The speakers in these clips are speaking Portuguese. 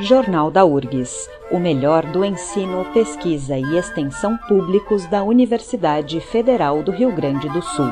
Jornal da URGS, o melhor do ensino, pesquisa e extensão públicos da Universidade Federal do Rio Grande do Sul.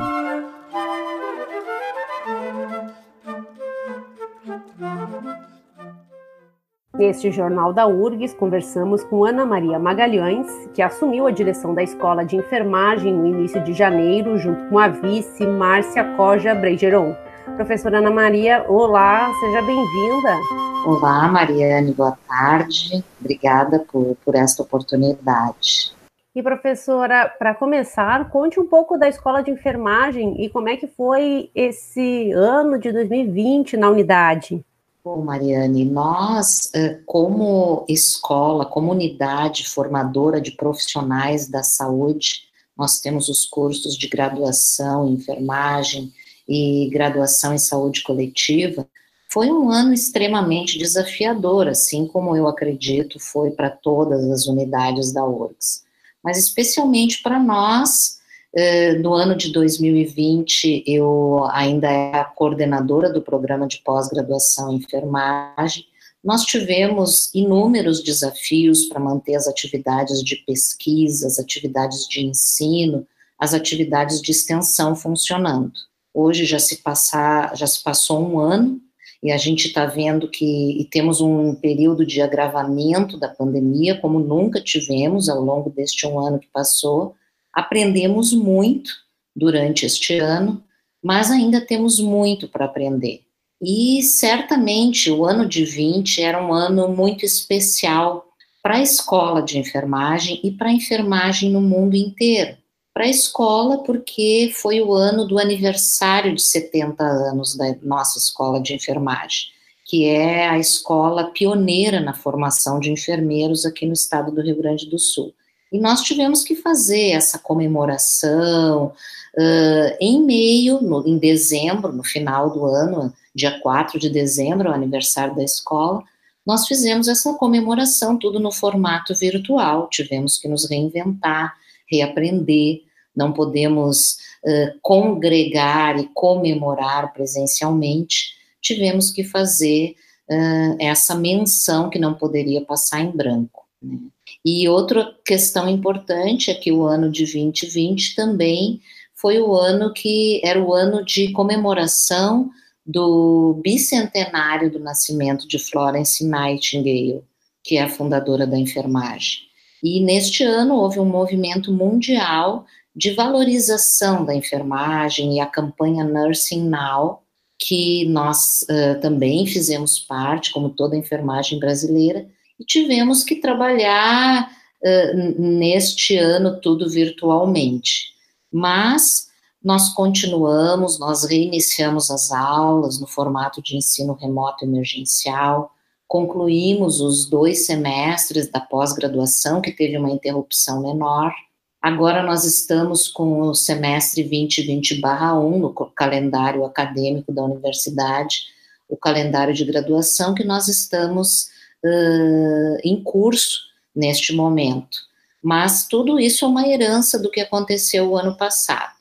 Neste Jornal da URGS, conversamos com Ana Maria Magalhães, que assumiu a direção da Escola de Enfermagem no início de janeiro, junto com a vice Márcia Coja Breigeron. Professora Ana Maria, olá, seja bem-vinda. Olá, Mariane, boa tarde. Obrigada por, por esta oportunidade. E professora, para começar, conte um pouco da escola de enfermagem e como é que foi esse ano de 2020 na unidade. Bom, Mariane, nós, eh, como escola, comunidade formadora de profissionais da saúde, nós temos os cursos de graduação em enfermagem, e graduação em saúde coletiva, foi um ano extremamente desafiador, assim como eu acredito foi para todas as unidades da URGS. Mas especialmente para nós, eh, no ano de 2020, eu ainda era coordenadora do programa de pós-graduação em enfermagem. Nós tivemos inúmeros desafios para manter as atividades de pesquisa, as atividades de ensino, as atividades de extensão funcionando. Hoje já se, passar, já se passou um ano e a gente está vendo que temos um período de agravamento da pandemia, como nunca tivemos ao longo deste um ano que passou. Aprendemos muito durante este ano, mas ainda temos muito para aprender. E certamente o ano de 20 era um ano muito especial para a escola de enfermagem e para a enfermagem no mundo inteiro para a escola, porque foi o ano do aniversário de 70 anos da nossa escola de enfermagem, que é a escola pioneira na formação de enfermeiros aqui no estado do Rio Grande do Sul. E nós tivemos que fazer essa comemoração uh, em meio, no, em dezembro, no final do ano, dia 4 de dezembro, o aniversário da escola, nós fizemos essa comemoração tudo no formato virtual, tivemos que nos reinventar, reaprender, não podemos uh, congregar e comemorar presencialmente, tivemos que fazer uh, essa menção que não poderia passar em branco. Né? E outra questão importante é que o ano de 2020 também foi o ano que era o ano de comemoração do bicentenário do nascimento de Florence Nightingale, que é a fundadora da enfermagem. E neste ano houve um movimento mundial de valorização da enfermagem e a campanha Nursing Now, que nós uh, também fizemos parte, como toda a enfermagem brasileira, e tivemos que trabalhar uh, neste ano tudo virtualmente. Mas nós continuamos, nós reiniciamos as aulas no formato de ensino remoto emergencial, concluímos os dois semestres da pós-graduação, que teve uma interrupção menor. Agora nós estamos com o semestre 2020-1 no calendário acadêmico da universidade, o calendário de graduação que nós estamos uh, em curso neste momento. Mas tudo isso é uma herança do que aconteceu o ano passado.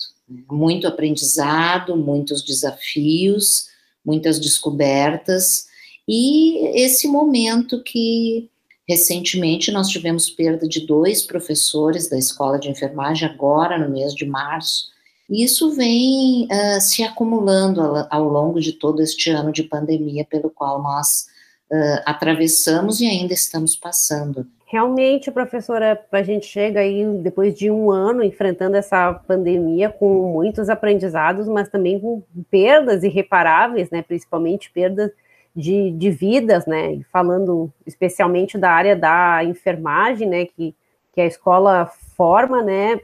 Muito aprendizado, muitos desafios, muitas descobertas, e esse momento que recentemente nós tivemos perda de dois professores da escola de enfermagem, agora no mês de março, isso vem uh, se acumulando ao, ao, longo de todo este ano de pandemia pelo qual nós uh, atravessamos e ainda estamos passando. Realmente, professora, a gente chega aí depois de um ano enfrentando essa pandemia com muitos aprendizados, mas também com perdas irreparáveis, né? Principalmente perdas de, de vidas, né? Falando especialmente da área da enfermagem, né? Que, que a escola forma, né?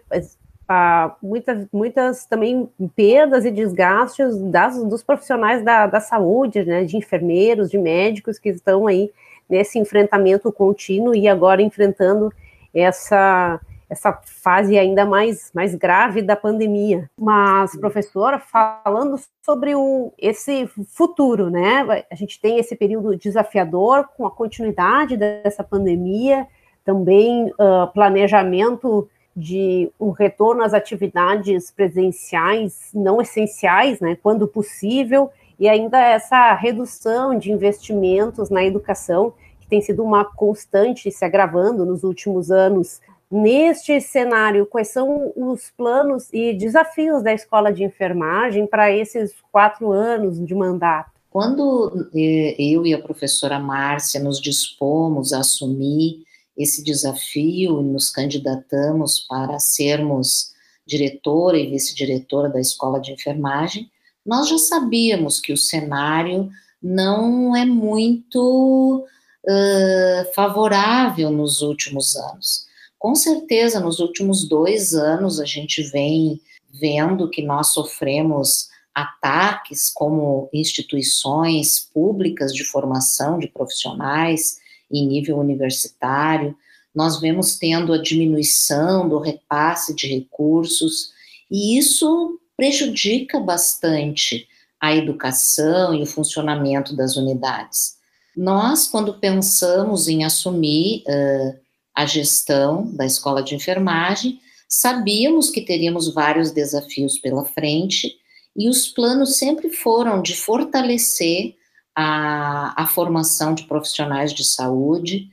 A, muitas, muitas também perdas e desgastes das, dos profissionais da, da saúde, né? De enfermeiros, de médicos que estão aí nesse enfrentamento contínuo e agora enfrentando essa essa fase ainda mais, mais grave da pandemia. Mas, professora, falando sobre o, esse futuro, né? A gente tem esse período desafiador com a continuidade dessa pandemia, também uh, planejamento de um retorno às atividades presenciais não essenciais, né, quando possível, e ainda essa redução de investimentos na educação que tem sido uma constante se agravando nos últimos anos. Neste cenário, quais são os planos e desafios da escola de enfermagem para esses quatro anos de mandato? Quando eh, eu e a professora Márcia nos dispomos a assumir esse desafio e nos candidatamos para sermos diretora e vice-diretora da escola de enfermagem, nós já sabíamos que o cenário não é muito uh, favorável nos últimos anos. Com certeza, nos últimos dois anos, a gente vem vendo que nós sofremos ataques como instituições públicas de formação de profissionais em nível universitário, nós vemos tendo a diminuição do repasse de recursos, e isso prejudica bastante a educação e o funcionamento das unidades. Nós, quando pensamos em assumir uh, a gestão da escola de enfermagem, sabíamos que teríamos vários desafios pela frente e os planos sempre foram de fortalecer a, a formação de profissionais de saúde,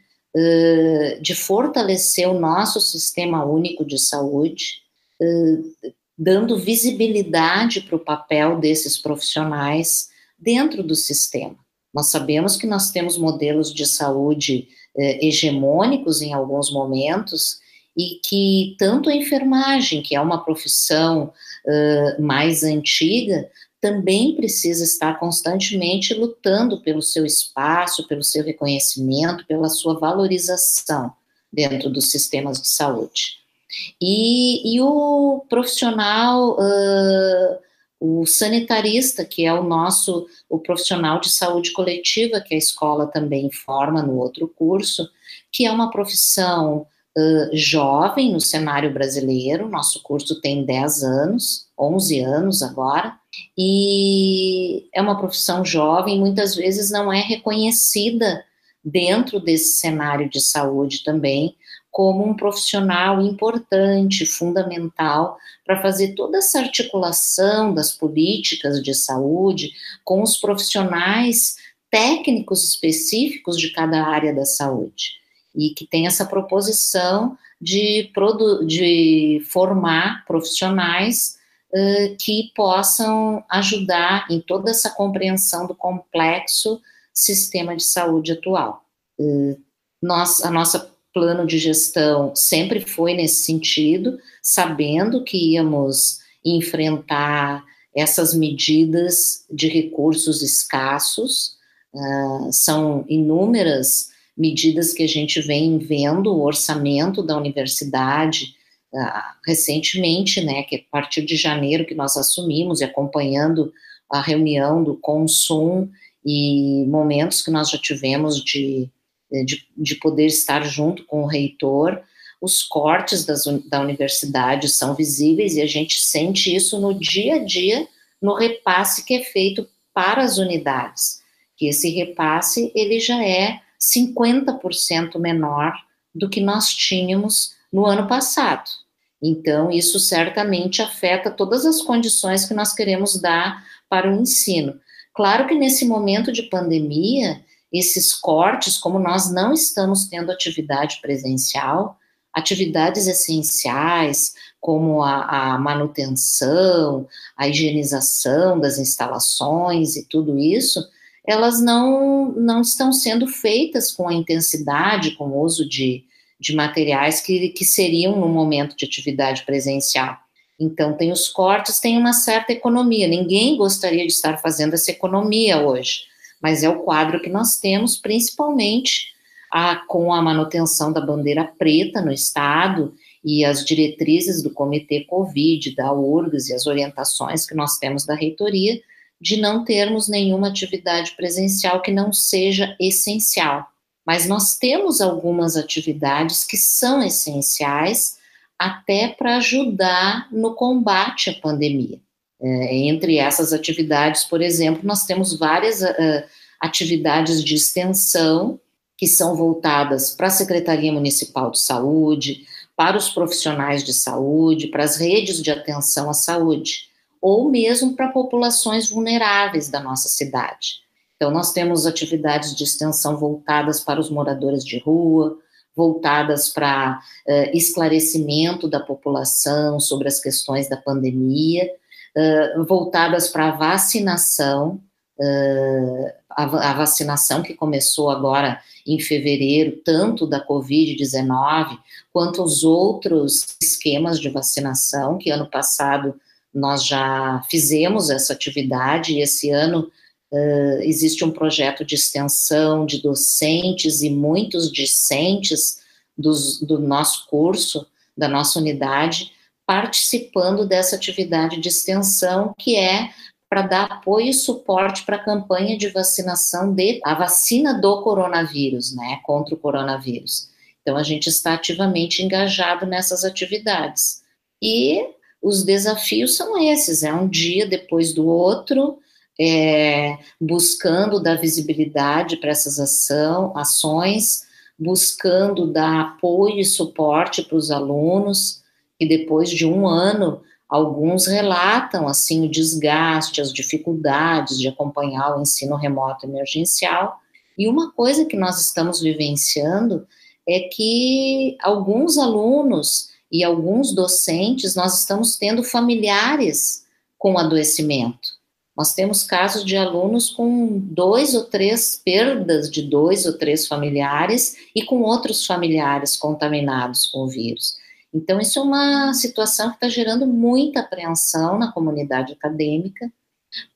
de fortalecer o nosso sistema único de saúde, dando visibilidade para o papel desses profissionais dentro do sistema. Nós sabemos que nós temos modelos de saúde hegemônicos em alguns momentos e que tanto a enfermagem, que é uma profissão uh, mais antiga, também precisa estar constantemente lutando pelo seu espaço, pelo seu reconhecimento, pela sua valorização dentro dos sistemas de saúde. E, e o profissional, uh, o sanitarista, que é o nosso, o profissional de saúde coletiva, que a escola também forma no outro curso, que é uma profissão uh, jovem no cenário brasileiro, nosso curso tem 10 anos, 11 anos agora, e é uma profissão jovem, muitas vezes não é reconhecida dentro desse cenário de saúde também como um profissional importante, fundamental para fazer toda essa articulação das políticas de saúde com os profissionais técnicos específicos de cada área da saúde e que tem essa proposição de, de formar profissionais uh, que possam ajudar em toda essa compreensão do complexo sistema de saúde atual. Uh, nós, a nossa plano de gestão sempre foi nesse sentido, sabendo que íamos enfrentar essas medidas de recursos escassos, uh, são inúmeras medidas que a gente vem vendo, o orçamento da universidade, uh, recentemente, né, que é a partir de janeiro que nós assumimos e acompanhando a reunião do Consum e momentos que nós já tivemos de, de, de poder estar junto com o reitor, os cortes das, da universidade são visíveis e a gente sente isso no dia a dia, no repasse que é feito para as unidades, que esse repasse ele já é 50% menor do que nós tínhamos no ano passado. Então, isso certamente afeta todas as condições que nós queremos dar para o ensino. Claro que nesse momento de pandemia, esses cortes, como nós não estamos tendo atividade presencial, atividades essenciais, como a, a, manutenção, a higienização das instalações e tudo isso, elas não, não estão sendo feitas com a intensidade, com o uso de, de materiais que, que seriam no momento de atividade presencial. Então, tem os cortes, tem uma certa economia. Ninguém gostaria de estar fazendo essa economia hoje, mas é o quadro que nós temos, principalmente a, com a manutenção da bandeira preta no Estado e as diretrizes do Comitê Covid, da URGS e as orientações que nós temos da reitoria de não termos nenhuma atividade presencial que não seja essencial. Mas nós temos algumas atividades que são essenciais até para ajudar no combate à pandemia. É, entre essas atividades, por exemplo, nós temos várias uh, atividades de extensão que são voltadas para a Secretaria Municipal de Saúde, para os profissionais de saúde, para as redes de atenção à saúde ou mesmo para populações vulneráveis da nossa cidade. Então, nós temos atividades de extensão voltadas para os moradores de rua, voltadas para uh, esclarecimento da população sobre as questões da pandemia, voltadas para a vacinação, uh, a, a, vacinação que começou agora em fevereiro, tanto da Covid-19 quanto os outros esquemas de vacinação, que ano passado nós já fizemos essa atividade, e esse ano Uh, existe um projeto de extensão de docentes e muitos discentes dos, do nosso curso, da nossa unidade, participando dessa atividade de extensão, que é para dar apoio e suporte para a campanha de vacinação de a vacina do coronavírus, né, contra o coronavírus. Então a gente está ativamente engajado nessas atividades. E os desafios são esses, é um dia depois do outro, é, buscando dar visibilidade para essas ação, ações, buscando dar apoio e suporte para os alunos, e depois de um ano, alguns relatam assim o desgaste, as dificuldades de acompanhar o ensino remoto emergencial. E uma coisa que nós estamos vivenciando é que alguns alunos e alguns docentes nós estamos tendo familiares com adoecimento. Nós temos casos de alunos com dois ou três perdas de dois ou três familiares e com outros familiares contaminados com o vírus. Então, isso é uma situação que está gerando muita apreensão na comunidade acadêmica,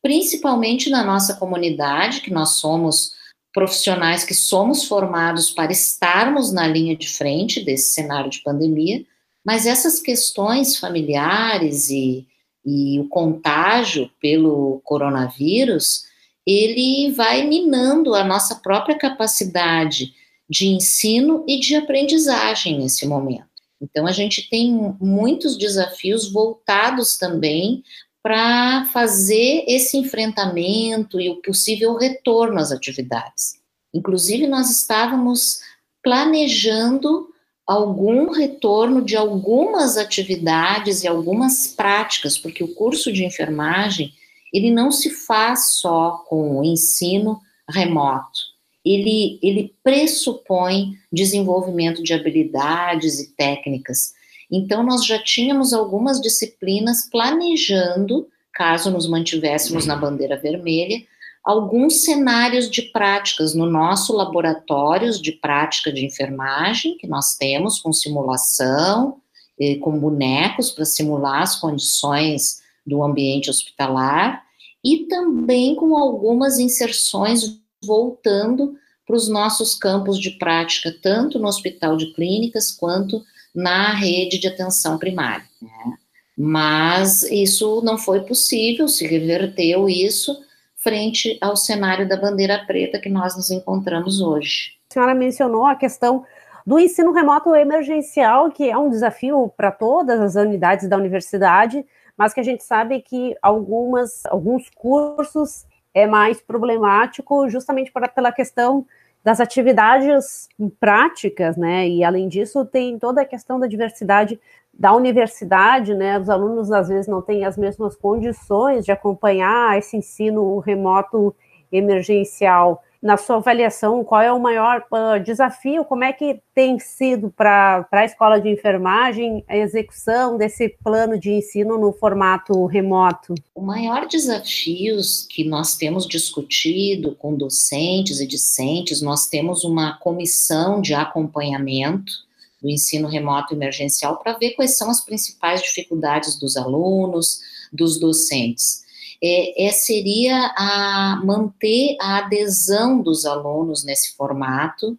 principalmente na nossa comunidade, que nós somos profissionais que somos formados para estarmos na linha de frente desse cenário de pandemia, mas essas questões familiares e e o contágio pelo coronavírus, ele vai minando a nossa própria capacidade de ensino e de aprendizagem nesse momento. Então, a gente tem muitos desafios voltados também para fazer esse enfrentamento e o possível retorno às atividades. Inclusive, nós estávamos planejando algum retorno de algumas atividades e algumas práticas, porque o curso de enfermagem, ele não se faz só com o ensino remoto. Ele, ele pressupõe desenvolvimento de habilidades e técnicas. Então, nós já tínhamos algumas disciplinas planejando, caso nos mantivéssemos na bandeira vermelha, alguns cenários de práticas no nosso laboratórios de prática de enfermagem que nós temos com simulação, com bonecos para simular as condições do ambiente hospitalar e também com algumas inserções voltando para os nossos campos de prática, tanto no hospital de clínicas quanto na rede de atenção primária. Né? Mas isso não foi possível, se reverteu isso frente ao cenário da bandeira preta que nós nos encontramos hoje. A senhora mencionou a questão do ensino remoto emergencial, que é um desafio para todas as unidades da universidade, mas que a gente sabe que algumas, alguns cursos é mais problemático justamente por, pela questão das atividades práticas, né? E além disso, tem toda a questão da diversidade da universidade, né? Os alunos às vezes não têm as mesmas condições de acompanhar esse ensino remoto emergencial. Na sua avaliação, qual é o maior uh, desafio? Como é que tem sido para a escola de enfermagem a execução desse plano de ensino no formato remoto? O maior desafio que nós temos discutido com docentes e discentes, nós temos uma comissão de acompanhamento do ensino remoto emergencial para ver quais são as principais dificuldades dos alunos, dos docentes é, é, seria a manter a adesão dos alunos nesse formato,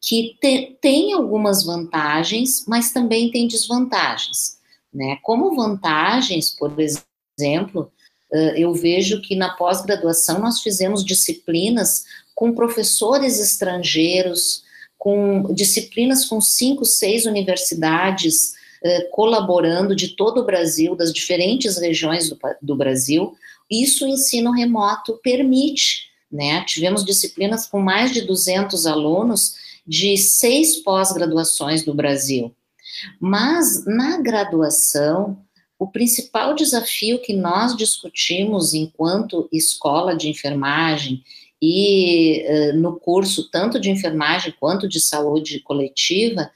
que te, tem algumas vantagens, mas também tem desvantagens. Né? Como vantagens, por exemplo, eu vejo que na pós-graduação nós fizemos disciplinas com professores estrangeiros, com disciplinas com cinco, seis universidades colaborando de todo o Brasil, das diferentes regiões do, do Brasil, isso o ensino remoto permite, né? Tivemos disciplinas com mais de 200 alunos de seis pós-graduações do Brasil. Mas na graduação, o principal desafio que nós discutimos enquanto escola de enfermagem e uh, no curso tanto de enfermagem quanto de saúde coletiva,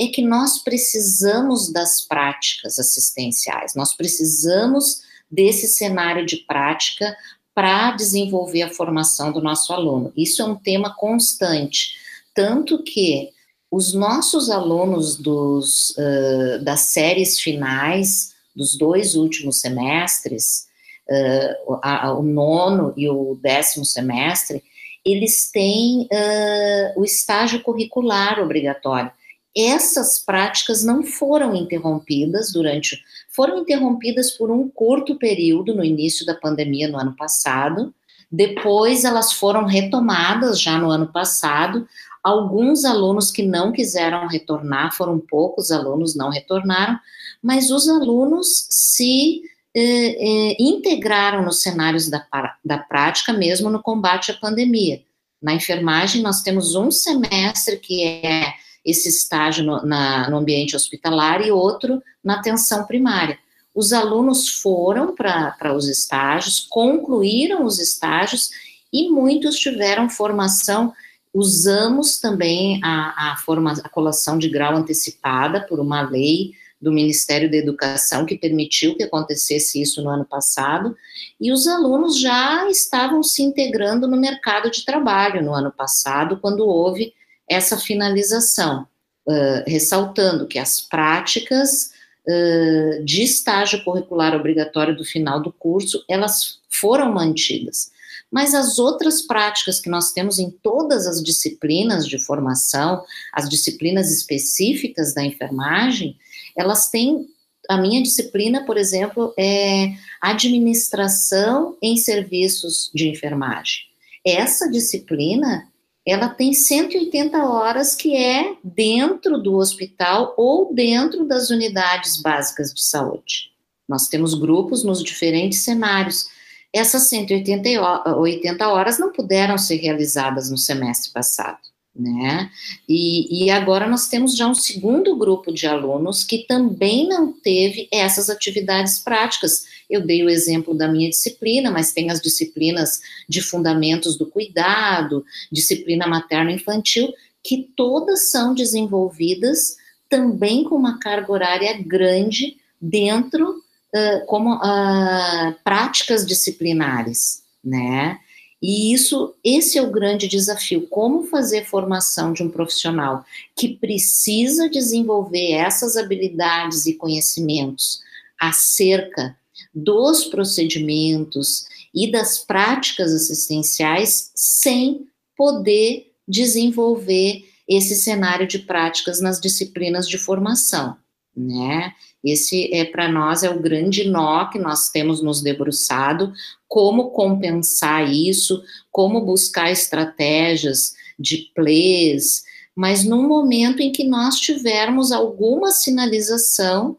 é que nós precisamos das práticas assistenciais, nós precisamos desse cenário de prática para desenvolver a formação do nosso aluno. Isso é um tema constante, tanto que os nossos alunos dos, uh, das séries finais dos dois últimos semestres, uh, a, a, o nono e o décimo semestre, eles têm uh, o estágio curricular obrigatório. Essas práticas não foram interrompidas durante, foram interrompidas por um curto período no início da pandemia no ano passado. Depois elas foram retomadas já no ano passado. Alguns alunos que não quiseram retornar, foram poucos alunos não retornaram, mas os alunos se eh, eh, integraram nos cenários da, da prática, mesmo no combate à pandemia. Na enfermagem, nós temos um semestre que é esse estágio no, na, no ambiente hospitalar e outro na atenção primária. Os alunos foram para os estágios, concluíram os estágios e muitos tiveram formação. Usamos também a, a, forma, a colação de grau antecipada por uma lei do Ministério da Educação que permitiu que acontecesse isso no ano passado, e os alunos já estavam se integrando no mercado de trabalho no ano passado, quando houve essa finalização, uh, ressaltando que as práticas uh, de estágio curricular obrigatório do final do curso, elas foram mantidas. Mas as outras práticas que nós temos em todas as disciplinas de formação, as disciplinas específicas da enfermagem, elas têm a minha disciplina, por exemplo, é administração em serviços de enfermagem. Essa disciplina, ela tem 180 horas que é dentro do hospital ou dentro das unidades básicas de saúde. Nós temos grupos nos diferentes cenários. Essas 180 horas não puderam ser realizadas no semestre passado né? E, e, agora nós temos já um segundo grupo de alunos que também não teve essas atividades práticas. Eu dei o exemplo da minha disciplina, mas tem as disciplinas de fundamentos do cuidado, disciplina materno-infantil, que todas são desenvolvidas também com uma carga horária grande dentro uh, como uh, práticas disciplinares, né? E isso, esse é o grande desafio, como fazer formação de um profissional que precisa desenvolver essas habilidades e conhecimentos acerca dos procedimentos e das práticas assistenciais sem poder desenvolver esse cenário de práticas nas disciplinas de formação, né? Esse é para nós é o grande nó que nós temos nos debruçado, como compensar isso, como buscar estratégias de plays, mas num momento em que nós tivermos alguma sinalização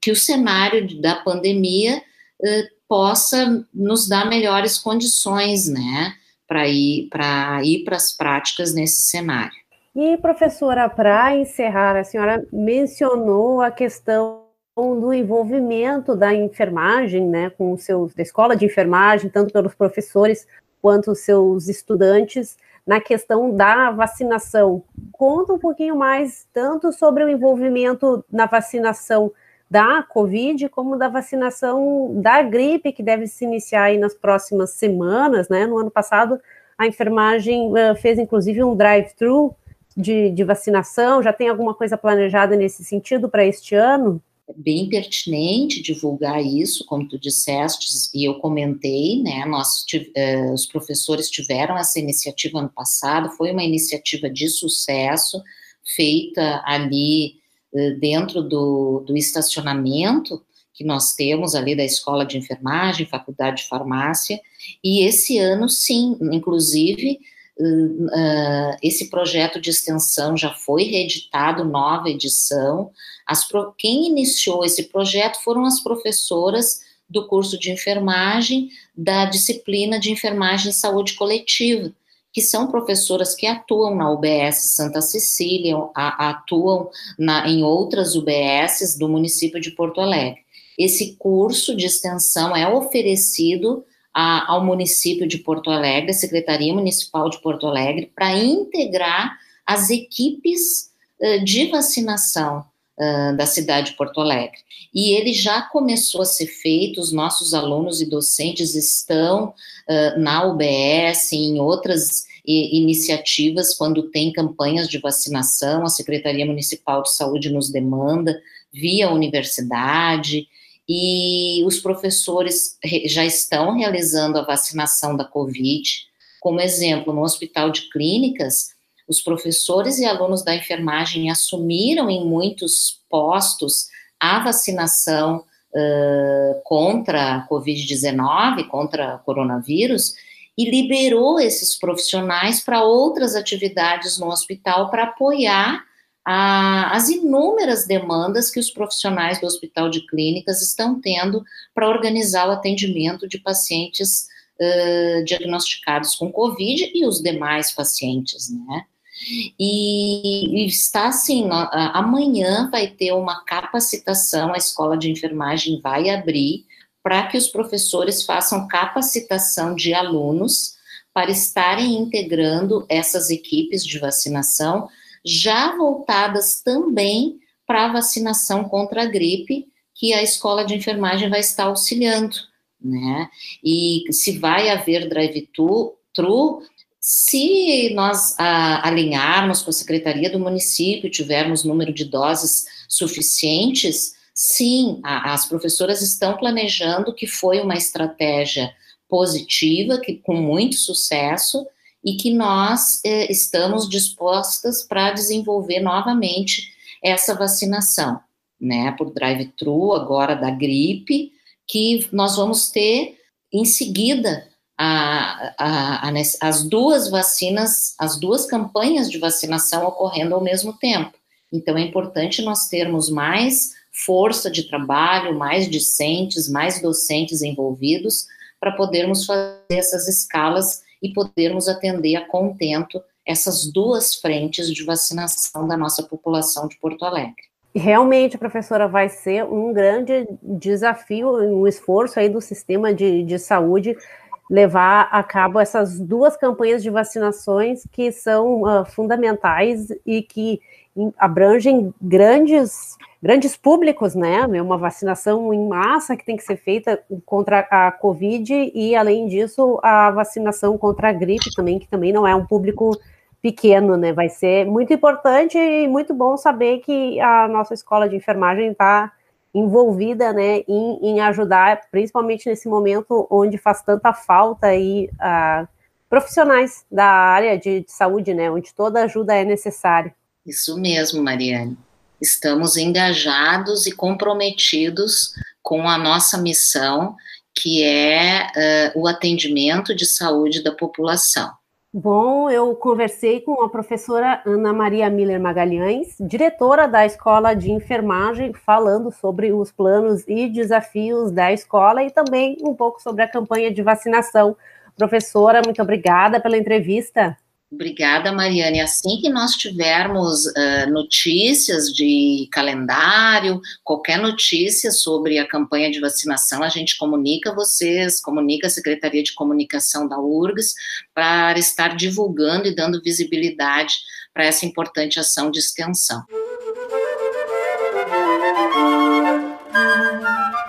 que o cenário da pandemia possa nos dar melhores condições, né, para ir para ir para as práticas nesse cenário. E, professora, para encerrar, a senhora mencionou a questão do envolvimento da enfermagem, né, com os seus, da escola de enfermagem, tanto pelos professores quanto os seus estudantes, na questão da vacinação. Conta um pouquinho mais, tanto sobre o envolvimento na vacinação da Covid, como da vacinação da gripe, que deve se iniciar aí nas próximas semanas, né? No ano passado, a enfermagem uh, fez inclusive um drive-thru de, de vacinação? Já tem alguma coisa planejada nesse sentido para este ano? Bem pertinente divulgar isso, como tu disseste, e eu comentei, né? Nós, uh, os professores tiveram essa iniciativa ano passado, foi uma iniciativa de sucesso, feita ali uh, dentro do, do estacionamento que nós temos ali da Escola de Enfermagem, Faculdade de Farmácia, e esse ano, sim, inclusive, Uh, esse projeto de extensão já foi reeditado, nova edição. As, quem iniciou esse projeto foram as professoras do curso de enfermagem da disciplina de enfermagem e saúde coletiva, que são professoras que atuam na UBS Santa Cecília, a, atuam na, em outras UBSs do município de Porto Alegre. Esse curso de extensão é oferecido a, ao município de Porto Alegre, Secretaria Municipal de Porto Alegre, para integrar as equipes uh, de vacinação uh, da cidade de Porto Alegre. E ele já começou a ser feito, os nossos alunos e docentes estão uh, na UBS, em outras iniciativas, quando tem campanhas de vacinação, a Secretaria Municipal de Saúde nos demanda, via universidade, e os professores já estão realizando a vacinação da Covid. Como exemplo, no Hospital de Clínicas, os professores e alunos da enfermagem assumiram em muitos postos a vacinação uh, contra a Covid-19, contra o coronavírus, e liberou esses profissionais para outras atividades no hospital para apoiar a, as inúmeras demandas que os profissionais do Hospital de Clínicas estão tendo para organizar o atendimento de pacientes uh, diagnosticados com Covid e os demais pacientes, né? E, e está assim, amanhã vai ter uma capacitação, a escola de enfermagem vai abrir para que os professores façam capacitação de alunos para estarem integrando essas equipes de vacinação já voltadas também para a vacinação contra a gripe, que a escola de enfermagem vai estar auxiliando, né? E se vai haver drive-thru, se nós a, alinharmos com a Secretaria do Município, tivermos número de doses suficientes, sim, a, as professoras estão planejando que foi uma estratégia positiva, que com muito sucesso, e que nós eh, estamos dispostas para desenvolver novamente essa vacinação, né, por drive-thru agora da gripe, que nós vamos ter em seguida a, a, a, as duas vacinas, as duas campanhas de vacinação ocorrendo ao mesmo tempo. Então é importante nós termos mais força de trabalho, mais discentes, mais docentes envolvidos para podermos fazer essas escalas e podermos atender a contento essas duas frentes de vacinação da nossa população de Porto Alegre. Realmente, professora, vai ser um grande desafio, um esforço aí do sistema de, de saúde levar a cabo essas duas campanhas de vacinações que são uh, fundamentais e que abrangem grandes grandes públicos, né? É uma vacinação em massa que tem que ser feita contra a Covid e, além disso, a vacinação contra a gripe também, que também não é um público pequeno, né? Vai ser muito importante e muito bom saber que a nossa escola de enfermagem está envolvida, né, em, em, ajudar, principalmente nesse momento onde faz tanta falta aí a profissionais da área de, de saúde, né, onde toda ajuda é necessária. Isso mesmo, Mariane estamos engajados e comprometidos com a nossa missão, que é uh, o atendimento de saúde da população. Bom, eu conversei com a professora Ana Maria Miller Magalhães, diretora da Escola de Enfermagem, falando sobre os planos e desafios da escola e também um pouco sobre a campanha de vacinação. Professora, muito obrigada pela entrevista. Obrigada, Mariane. Assim que nós tivermos uh, notícias de calendário, qualquer notícia sobre a campanha de vacinação, a gente comunica vocês, comunica a Secretaria de Comunicação da URGS, para estar divulgando e dando visibilidade para essa importante ação de extensão.